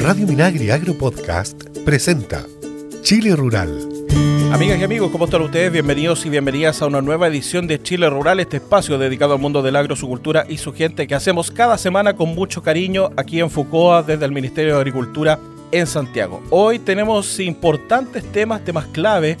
Radio Minagri Agro Podcast presenta Chile Rural. Amigas y amigos, ¿cómo están ustedes? Bienvenidos y bienvenidas a una nueva edición de Chile Rural, este espacio dedicado al mundo del agro, su cultura y su gente que hacemos cada semana con mucho cariño aquí en Fucoa desde el Ministerio de Agricultura en Santiago. Hoy tenemos importantes temas, temas clave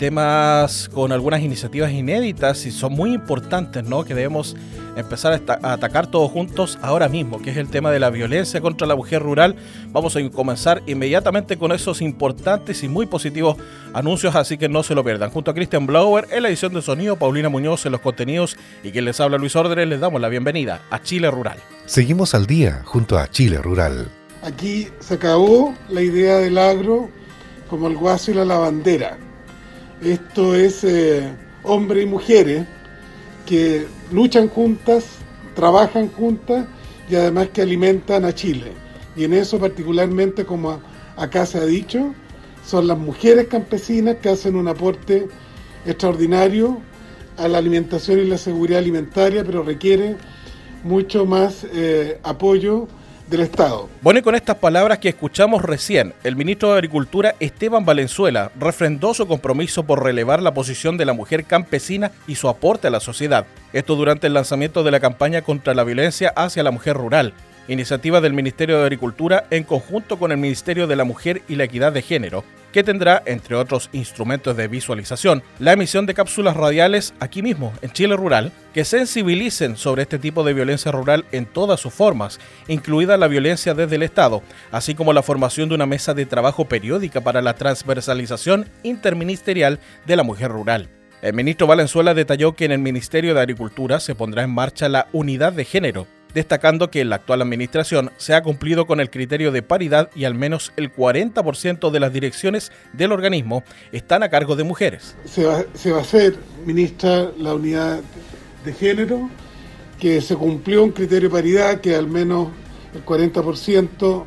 temas con algunas iniciativas inéditas y son muy importantes, ¿no? Que debemos empezar a, atacar todos juntos ahora mismo, que es el tema de la violencia contra la mujer rural. Vamos a comenzar inmediatamente con esos importantes y muy positivos anuncios, así que no se lo pierdan. Junto a Christian Blower en la edición de sonido, Paulina Muñoz en los contenidos y quien les habla Luis Ordres, les damos la bienvenida a Chile Rural. Seguimos al día junto a Chile Rural. Aquí se acabó la idea del agro como el guaso y la lavandera esto es eh, hombres y mujeres que luchan juntas, trabajan juntas y además que alimentan a Chile. Y en eso particularmente, como acá se ha dicho, son las mujeres campesinas que hacen un aporte extraordinario a la alimentación y la seguridad alimentaria, pero requiere mucho más eh, apoyo del Estado. Bueno, y con estas palabras que escuchamos recién, el ministro de Agricultura Esteban Valenzuela refrendó su compromiso por relevar la posición de la mujer campesina y su aporte a la sociedad. Esto durante el lanzamiento de la campaña contra la violencia hacia la mujer rural, iniciativa del Ministerio de Agricultura en conjunto con el Ministerio de la Mujer y la Equidad de Género, que tendrá, entre otros instrumentos de visualización, la emisión de cápsulas radiales aquí mismo, en Chile Rural, que sensibilicen sobre este tipo de violencia rural en todas sus formas, incluida la violencia desde el Estado, así como la formación de una mesa de trabajo periódica para la transversalización interministerial de la mujer rural. El ministro Valenzuela detalló que en el Ministerio de Agricultura se pondrá en marcha la unidad de género, destacando que en la actual administración se ha cumplido con el criterio de paridad y al menos el 40% de las direcciones del organismo están a cargo de mujeres. Se va, a hacer, ministra, la unidad de género, que se cumplió un criterio de paridad, que al menos el 40%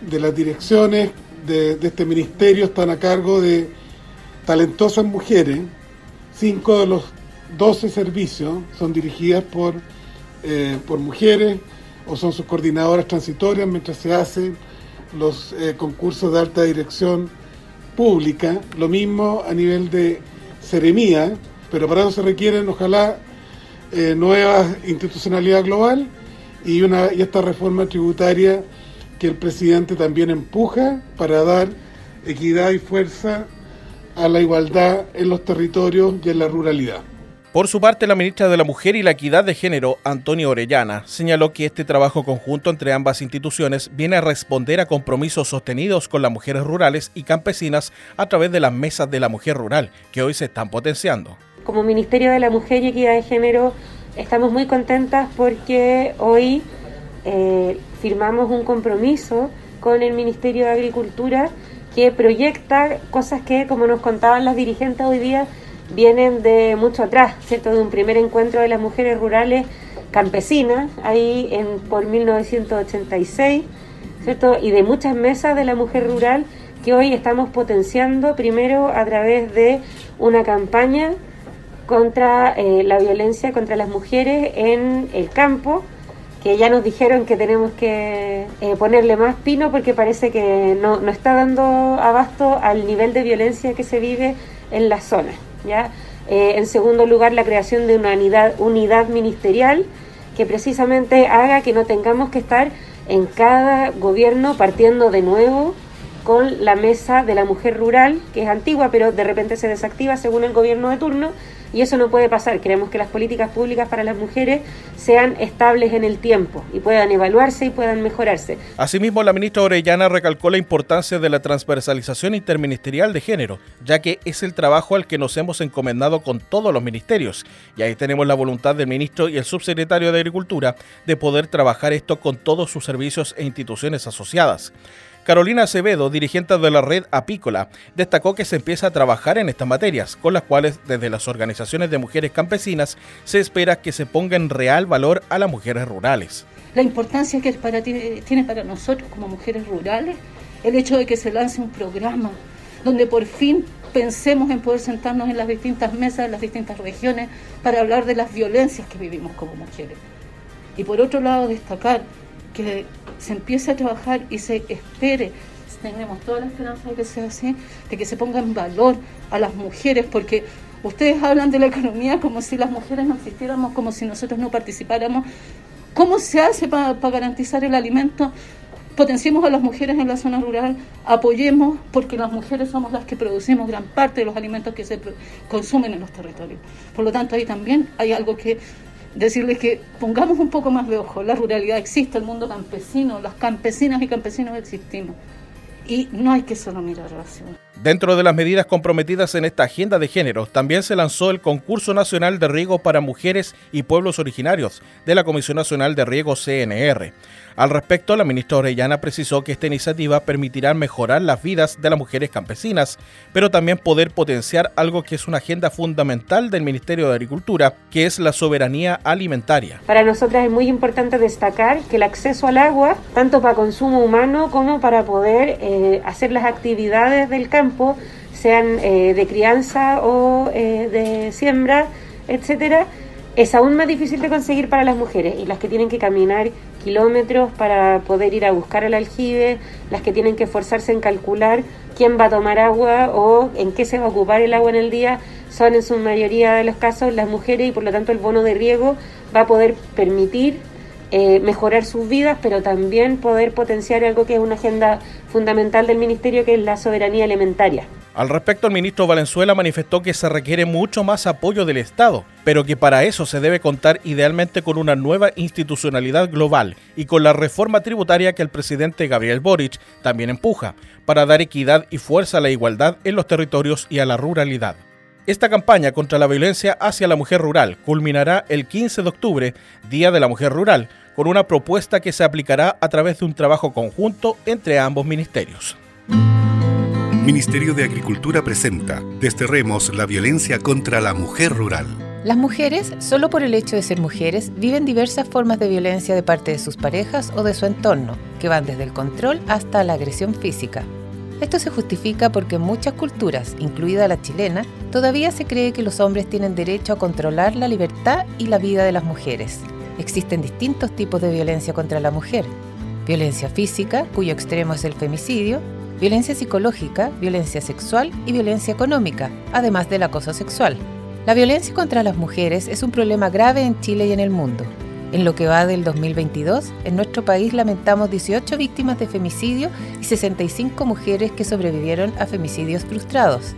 de las direcciones de, de este ministerio están a cargo de talentosas mujeres. Cinco de los 12 servicios son dirigidas por eh, por mujeres o son sus coordinadoras transitorias mientras se hacen los eh, concursos de alta dirección pública. Lo mismo a nivel de seremía, pero para eso se requieren ojalá eh, nuevas institucionalidad global y, una, y esta reforma tributaria que el presidente también empuja para dar equidad y fuerza a la igualdad en los territorios y en la ruralidad. Por su parte, la ministra de la Mujer y la Equidad de Género, Antonio Orellana, señaló que este trabajo conjunto entre ambas instituciones viene a responder a compromisos sostenidos con las mujeres rurales y campesinas a través de las mesas de la mujer rural, que hoy se están potenciando. Como Ministerio de la Mujer y Equidad de Género, estamos muy contentas porque hoy eh, firmamos un compromiso con el Ministerio de Agricultura que proyecta cosas que, como nos contaban las dirigentes hoy día, vienen de mucho atrás, ¿cierto? De un primer encuentro de las mujeres rurales campesinas, ahí en, por 1986, ¿cierto? Y de muchas mesas de la mujer rural que hoy estamos potenciando, primero a través de una campaña contra eh, la violencia contra las mujeres en el campo, que ya nos dijeron que tenemos que eh, ponerle más pino porque parece que no, no está dando abasto al nivel de violencia que se vive en la zona. ¿Ya? Eh, en segundo lugar, la creación de una unidad, unidad ministerial que precisamente haga que no tengamos que estar en cada gobierno partiendo de nuevo con la mesa de la mujer rural, que es antigua, pero de repente se desactiva según el gobierno de turno, y eso no puede pasar. Queremos que las políticas públicas para las mujeres sean estables en el tiempo y puedan evaluarse y puedan mejorarse. Asimismo, la ministra Orellana recalcó la importancia de la transversalización interministerial de género, ya que es el trabajo al que nos hemos encomendado con todos los ministerios. Y ahí tenemos la voluntad del ministro y el subsecretario de Agricultura de poder trabajar esto con todos sus servicios e instituciones asociadas. Carolina Acevedo, dirigente de la red apícola, destacó que se empieza a trabajar en estas materias, con las cuales desde las organizaciones de mujeres campesinas se espera que se ponga en real valor a las mujeres rurales. La importancia que para tiene para nosotros como mujeres rurales el hecho de que se lance un programa donde por fin pensemos en poder sentarnos en las distintas mesas de las distintas regiones para hablar de las violencias que vivimos como mujeres. Y por otro lado, destacar que se empiece a trabajar y se espere tenemos toda la esperanza de que sea así, de que se ponga en valor a las mujeres, porque ustedes hablan de la economía como si las mujeres no existiéramos, como si nosotros no participáramos. ¿Cómo se hace para garantizar el alimento? Potenciemos a las mujeres en la zona rural, apoyemos, porque las mujeres somos las que producimos gran parte de los alimentos que se consumen en los territorios. Por lo tanto, ahí también hay algo que decirles que pongamos un poco más de ojo. La ruralidad existe, el mundo campesino, las campesinas y campesinos existimos y no hay que solo mirar hacia Dentro de las medidas comprometidas en esta agenda de género, también se lanzó el Concurso Nacional de Riego para Mujeres y Pueblos Originarios de la Comisión Nacional de Riego CNR. Al respecto, la ministra Orellana precisó que esta iniciativa permitirá mejorar las vidas de las mujeres campesinas, pero también poder potenciar algo que es una agenda fundamental del Ministerio de Agricultura, que es la soberanía alimentaria. Para nosotras es muy importante destacar que el acceso al agua, tanto para consumo humano como para poder eh, hacer las actividades del campo, sean eh, de crianza o eh, de siembra, etcétera, es aún más difícil de conseguir para las mujeres. Y las que tienen que caminar kilómetros para poder ir a buscar el aljibe, las que tienen que esforzarse en calcular quién va a tomar agua o en qué se va a ocupar el agua en el día, son en su mayoría de los casos las mujeres y por lo tanto el bono de riego va a poder permitir eh, mejorar sus vidas, pero también poder potenciar algo que es una agenda fundamental del Ministerio, que es la soberanía alimentaria. Al respecto, el ministro Valenzuela manifestó que se requiere mucho más apoyo del Estado, pero que para eso se debe contar idealmente con una nueva institucionalidad global y con la reforma tributaria que el presidente Gabriel Boric también empuja, para dar equidad y fuerza a la igualdad en los territorios y a la ruralidad. Esta campaña contra la violencia hacia la mujer rural culminará el 15 de octubre, Día de la Mujer Rural, con una propuesta que se aplicará a través de un trabajo conjunto entre ambos ministerios. Ministerio de Agricultura presenta Desterremos la violencia contra la mujer rural. Las mujeres, solo por el hecho de ser mujeres, viven diversas formas de violencia de parte de sus parejas o de su entorno, que van desde el control hasta la agresión física. Esto se justifica porque en muchas culturas, incluida la chilena, todavía se cree que los hombres tienen derecho a controlar la libertad y la vida de las mujeres. Existen distintos tipos de violencia contra la mujer. Violencia física, cuyo extremo es el femicidio, violencia psicológica, violencia sexual y violencia económica, además del acoso sexual. La violencia contra las mujeres es un problema grave en Chile y en el mundo. En lo que va del 2022, en nuestro país lamentamos 18 víctimas de femicidio y 65 mujeres que sobrevivieron a femicidios frustrados.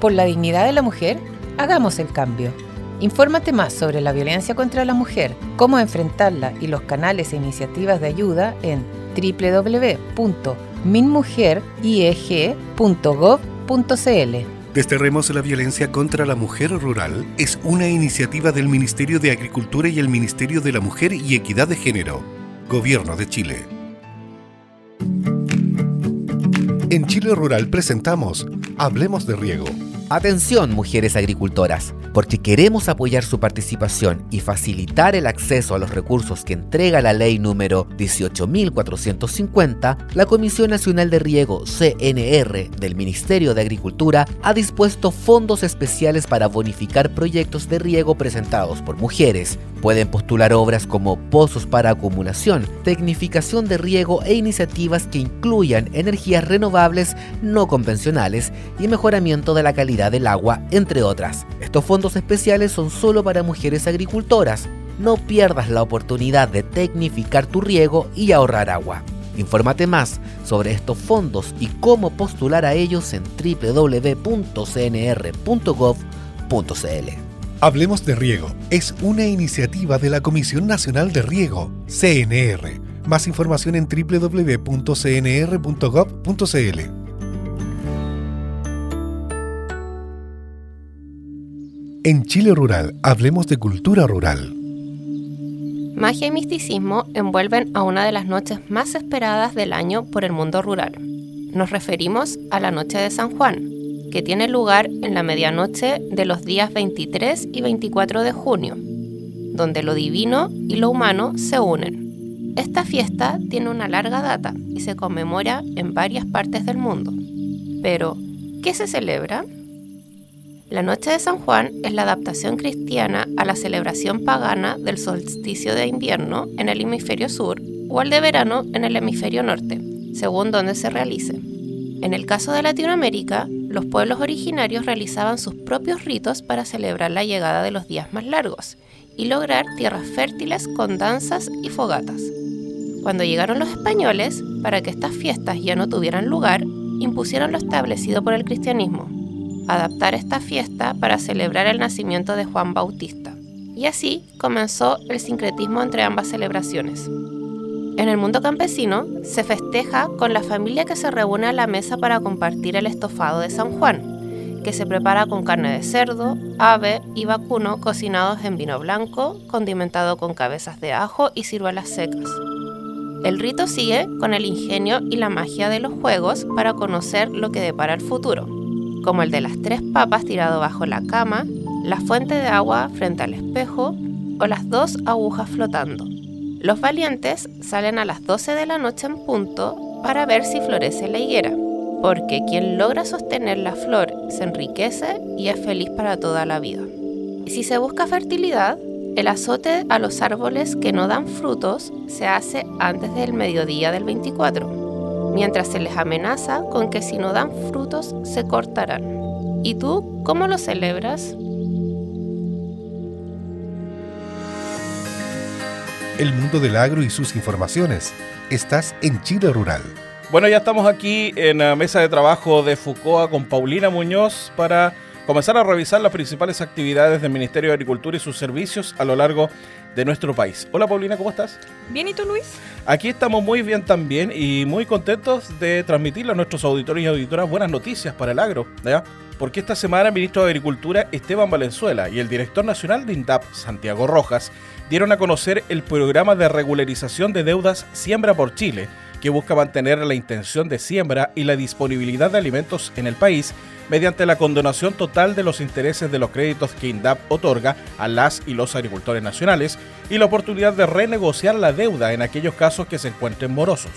Por la dignidad de la mujer, hagamos el cambio. Infórmate más sobre la violencia contra la mujer, cómo enfrentarla y los canales e iniciativas de ayuda en www minmujerieg.gov.cl. Desterremos la violencia contra la mujer rural es una iniciativa del Ministerio de Agricultura y el Ministerio de la Mujer y Equidad de Género, Gobierno de Chile. En Chile Rural presentamos Hablemos de Riego. Atención, mujeres agricultoras porque queremos apoyar su participación y facilitar el acceso a los recursos que entrega la ley número 18.450, la Comisión Nacional de Riego CNR del Ministerio de Agricultura ha dispuesto fondos especiales para bonificar proyectos de riego presentados por mujeres. Pueden postular obras como pozos para acumulación, tecnificación de riego e iniciativas que incluyan energías renovables no convencionales y mejoramiento de la calidad del agua, entre otras. Estos fondos especiales son solo para mujeres agricultoras. No pierdas la oportunidad de tecnificar tu riego y ahorrar agua. Infórmate más sobre estos fondos y cómo postular a ellos en www.cnr.gov.cl. Hablemos de Riego es una iniciativa de la Comisión Nacional de Riego, CNR. Más información en www.cnr.gov.cl. En Chile Rural, hablemos de cultura rural. Magia y misticismo envuelven a una de las noches más esperadas del año por el mundo rural. Nos referimos a la Noche de San Juan, que tiene lugar en la medianoche de los días 23 y 24 de junio, donde lo divino y lo humano se unen. Esta fiesta tiene una larga data y se conmemora en varias partes del mundo. Pero, ¿qué se celebra? La Noche de San Juan es la adaptación cristiana a la celebración pagana del solsticio de invierno en el hemisferio sur o al de verano en el hemisferio norte, según donde se realice. En el caso de Latinoamérica, los pueblos originarios realizaban sus propios ritos para celebrar la llegada de los días más largos y lograr tierras fértiles con danzas y fogatas. Cuando llegaron los españoles, para que estas fiestas ya no tuvieran lugar, impusieron lo establecido por el cristianismo, adaptar esta fiesta para celebrar el nacimiento de Juan Bautista. Y así comenzó el sincretismo entre ambas celebraciones. En el mundo campesino se festeja con la familia que se reúne a la mesa para compartir el estofado de San Juan, que se prepara con carne de cerdo, ave y vacuno cocinados en vino blanco, condimentado con cabezas de ajo y ciruelas secas. El rito sigue con el ingenio y la magia de los juegos para conocer lo que depara el futuro, como el de las tres papas tirado bajo la cama, la fuente de agua frente al espejo o las dos agujas flotando. Los valientes salen a las 12 de la noche en punto para ver si florece la higuera, porque quien logra sostener la flor se enriquece y es feliz para toda la vida. Si se busca fertilidad, el azote a los árboles que no dan frutos se hace antes del mediodía del 24, mientras se les amenaza con que si no dan frutos se cortarán. ¿Y tú cómo lo celebras? El mundo del agro y sus informaciones. Estás en Chile Rural. Bueno, ya estamos aquí en la mesa de trabajo de FUCOA con Paulina Muñoz para comenzar a revisar las principales actividades del Ministerio de Agricultura y sus servicios a lo largo de nuestro país. Hola Paulina, ¿cómo estás? Bien, ¿y tú Luis? Aquí estamos muy bien también y muy contentos de transmitirle a nuestros auditores y auditoras buenas noticias para el agro, ¿ya? Porque esta semana el ministro de Agricultura Esteban Valenzuela y el director nacional de INDAP, Santiago Rojas, dieron a conocer el programa de regularización de deudas Siembra por Chile, que busca mantener la intención de siembra y la disponibilidad de alimentos en el país mediante la condonación total de los intereses de los créditos que INDAP otorga a las y los agricultores nacionales y la oportunidad de renegociar la deuda en aquellos casos que se encuentren morosos.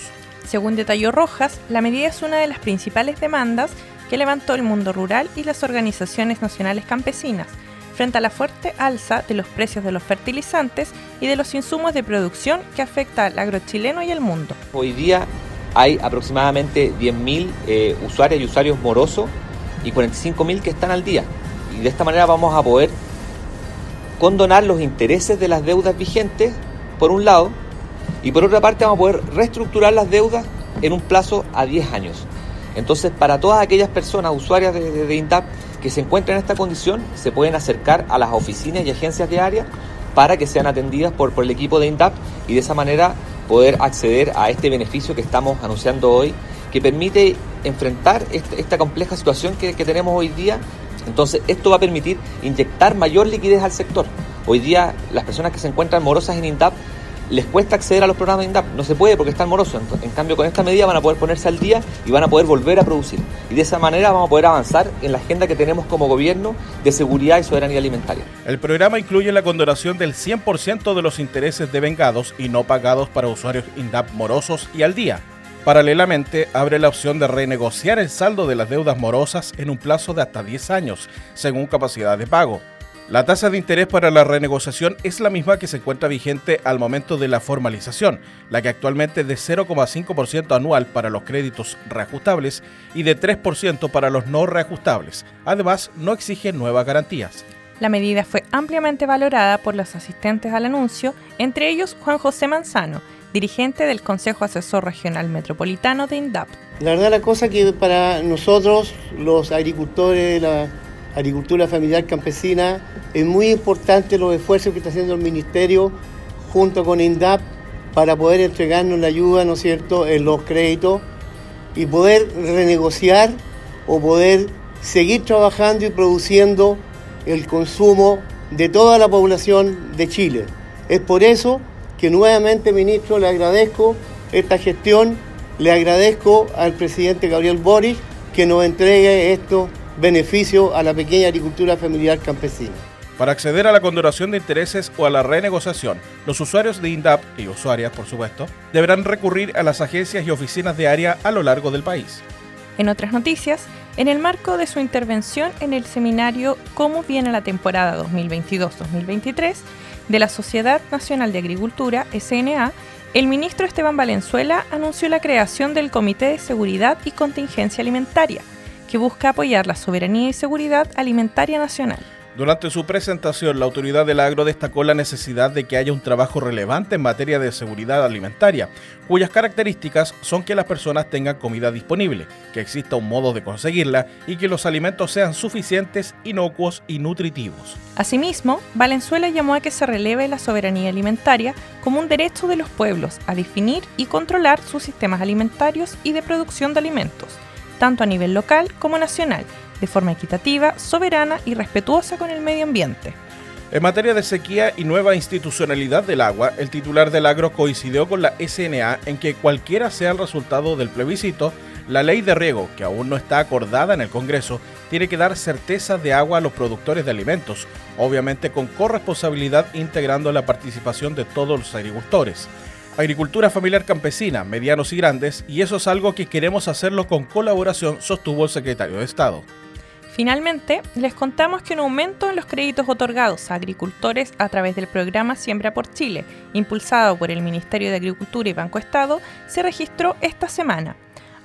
Según detalló Rojas, la medida es una de las principales demandas que levantó el mundo rural y las organizaciones nacionales campesinas frente a la fuerte alza de los precios de los fertilizantes y de los insumos de producción que afecta al agro chileno y el mundo. Hoy día hay aproximadamente 10.000 eh, usuarios y usuarios morosos y 45.000 que están al día. Y de esta manera vamos a poder condonar los intereses de las deudas vigentes, por un lado, y por otra parte vamos a poder reestructurar las deudas en un plazo a 10 años. Entonces, para todas aquellas personas, usuarias de, de, INDAP, que se encuentran en esta condición, se pueden acercar a las oficinas y agencias de área para que sean atendidas por, por el equipo de INDAP y de esa manera poder acceder a este beneficio que estamos anunciando hoy que permite enfrentar esta, compleja situación que, tenemos hoy día. Entonces, esto va a permitir inyectar mayor liquidez al sector. Hoy día, las personas que se encuentran morosas en INDAP les cuesta acceder a los programas INDAP. No se puede porque están morosos. En cambio, con esta medida van a poder ponerse al día y van a poder volver a producir. Y de esa manera vamos a poder avanzar en la agenda que tenemos como gobierno de seguridad y soberanía alimentaria. El programa incluye la condonación del 100% de los intereses devengados y no pagados para usuarios INDAP morosos y al día Paralelamente, abre la opción de renegociar el saldo de las deudas morosas en un plazo de hasta 10 años, según capacidad de pago. La tasa de interés para la renegociación es la misma que se encuentra vigente al momento de la formalización, la que actualmente es de 0,5% anual para los créditos reajustables y de 3% para los no reajustables. Además, no exige nuevas garantías. La medida fue ampliamente valorada por los asistentes al anuncio, entre ellos Juan José Manzano, dirigente del Consejo Asesor Regional Metropolitano de INDAP. La verdad la cosa que para nosotros, los agricultores, la agricultura familiar campesina, es muy importante los esfuerzos que está haciendo el Ministerio junto con INDAP para poder entregarnos la ayuda, ¿no es cierto?, en los créditos y poder renegociar o poder seguir trabajando y produciendo el consumo de toda la población de Chile. Es por eso que nuevamente, ministro, le agradezco esta gestión, le agradezco al presidente Gabriel Boris que nos entregue estos beneficios a la pequeña agricultura familiar campesina. Para acceder a la condonación de intereses o a la renegociación, los usuarios de INDAP y usuarias, por supuesto, deberán recurrir a las agencias y oficinas de área a lo largo del país. En otras noticias, en el marco de su intervención en el seminario Cómo viene la temporada 2022-2023, de la Sociedad Nacional de Agricultura, SNA, el ministro Esteban Valenzuela anunció la creación del Comité de Seguridad y Contingencia Alimentaria, que busca apoyar la soberanía y seguridad alimentaria nacional. Durante su presentación, la autoridad del agro destacó la necesidad de que haya un trabajo relevante en materia de seguridad alimentaria, cuyas características son que las personas tengan comida disponible, que exista un modo de conseguirla y que los alimentos sean suficientes, inocuos y nutritivos. Asimismo, Valenzuela llamó a que se releve la soberanía alimentaria como un derecho de los pueblos a definir y controlar sus sistemas alimentarios y de producción de alimentos, tanto a nivel local como nacional, de forma equitativa, soberana y respetuosa con el medio ambiente. En materia de sequía y nueva institucionalidad del agua, el titular del agro coincidió con la SNA en que cualquiera sea el resultado del plebiscito, la ley de riego, que aún no está acordada en el Congreso, tiene que dar certeza de agua a los productores de alimentos, obviamente con corresponsabilidad integrando la participación de todos los agricultores. Agricultura familiar campesina, medianos y grandes, y eso es algo que queremos hacerlo con colaboración, sostuvo el secretario de Estado. Finalmente, les contamos que un aumento en los créditos otorgados a agricultores a través del programa Siembra por Chile, impulsado por el Ministerio de Agricultura y Banco Estado, se registró esta semana.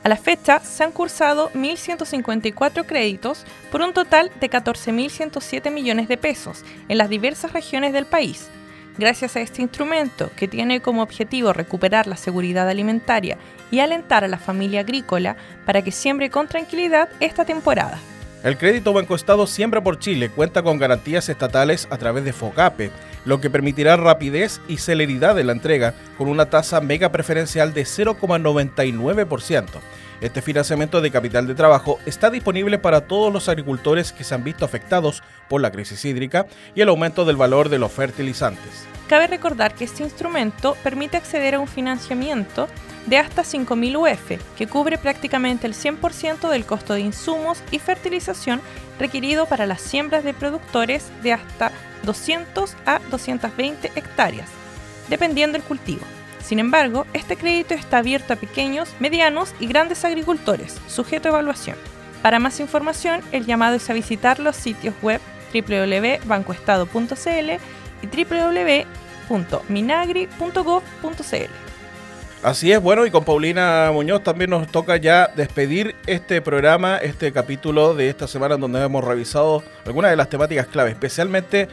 A la fecha, se han cursado 1.154 créditos por un total de 14.107 millones de pesos en las diversas regiones del país. Gracias a este instrumento, que tiene como objetivo recuperar la seguridad alimentaria y alentar a la familia agrícola para que siembre con tranquilidad esta temporada. El crédito Banco Estado Siembra por Chile cuenta con garantías estatales a través de FOGAPE, lo que permitirá rapidez y celeridad de la entrega con una tasa mega preferencial de 0,99%. Este financiamiento de capital de trabajo está disponible para todos los agricultores que se han visto afectados por la crisis hídrica y el aumento del valor de los fertilizantes. Cabe recordar que este instrumento permite acceder a un financiamiento de hasta 5.000 UF, que cubre prácticamente el 100% del costo de insumos y fertilización requerido para las siembras de productores de hasta 200 a 220 hectáreas, dependiendo del cultivo. Sin embargo, este crédito está abierto a pequeños, medianos y grandes agricultores, sujeto a evaluación. Para más información, el llamado es a visitar los sitios web www.bancoestado.cl y www.minagri.gov.cl. Así es, bueno, y con Paulina Muñoz también nos toca ya despedir este programa, este capítulo de esta semana donde hemos revisado algunas de las temáticas clave, especialmente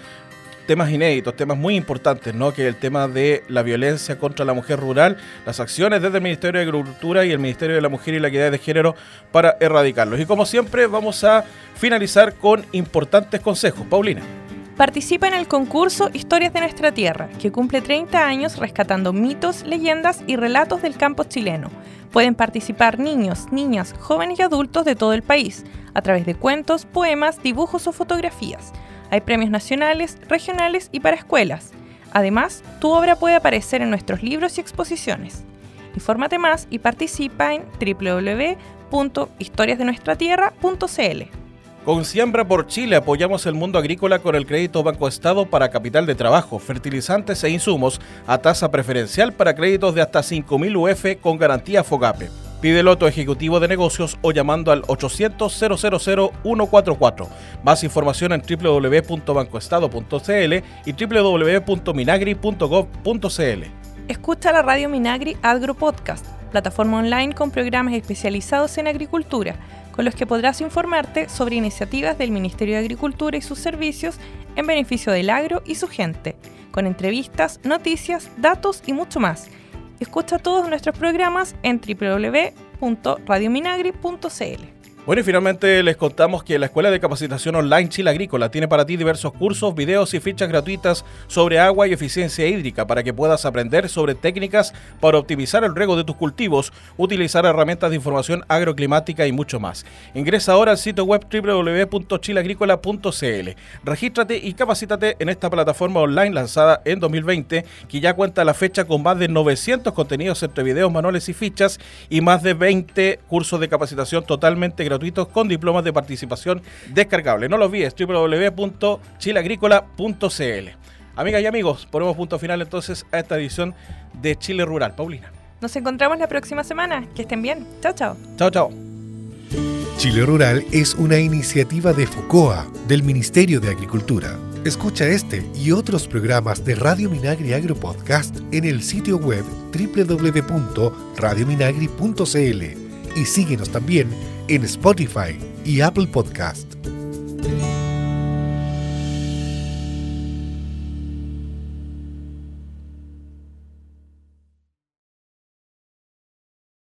temas inéditos, temas muy importantes, ¿no? Que el tema de la violencia contra la mujer rural, las acciones desde el Ministerio de Agricultura y el Ministerio de la Mujer y la Equidad de Género para erradicarlos. Y como siempre, vamos a finalizar con importantes consejos. Paulina. Participa en el concurso Historias de nuestra Tierra, que cumple 30 años rescatando mitos, leyendas y relatos del campo chileno. Pueden participar niños, niñas, jóvenes y adultos de todo el país, a través de cuentos, poemas, dibujos o fotografías. Hay premios nacionales, regionales y para escuelas. Además, tu obra puede aparecer en nuestros libros y exposiciones. Infórmate más y participa en www.historiasdenuestratierra.cl. Con Siembra por Chile apoyamos el mundo agrícola con el crédito Banco Estado para capital de trabajo, fertilizantes e insumos a tasa preferencial para créditos de hasta 5.000 UF con garantía FOGAPE. Pídelo a tu ejecutivo de negocios o llamando al 800 000 144. Más información en www.bancoestado.cl y www.minagri.gov.cl. Escucha la radio Minagri Agro Podcast, plataforma online con programas especializados en agricultura con los que podrás informarte sobre iniciativas del Ministerio de Agricultura y sus servicios en beneficio del agro y su gente, con entrevistas, noticias, datos y mucho más. Escucha todos nuestros programas en www.radiominagri.cl. Bueno, y finalmente les contamos que la Escuela de Capacitación Online Chile Agrícola tiene para ti diversos cursos, videos y fichas gratuitas sobre agua y eficiencia hídrica para que puedas aprender sobre técnicas para optimizar el riego de tus cultivos, utilizar herramientas de información agroclimática y mucho más. Ingresa ahora al sitio web www.chileagrícola.cl. Regístrate y capacítate en esta plataforma online lanzada en 2020 que ya cuenta a la fecha con más de 900 contenidos entre videos, manuales y fichas y más de 20 cursos de capacitación totalmente gratuitos gratuitos con diplomas de participación descargable. No lo olvides, www.chileagrícola.cl. Amigas y amigos, ponemos punto final entonces a esta edición de Chile Rural. Paulina. Nos encontramos la próxima semana. Que estén bien. Chao, chao. Chao, chao. Chile Rural es una iniciativa de FOCOA, del Ministerio de Agricultura. Escucha este y otros programas de Radio Minagri Agro Podcast en el sitio web www.radiominagri.cl y síguenos también en Spotify y Apple Podcast.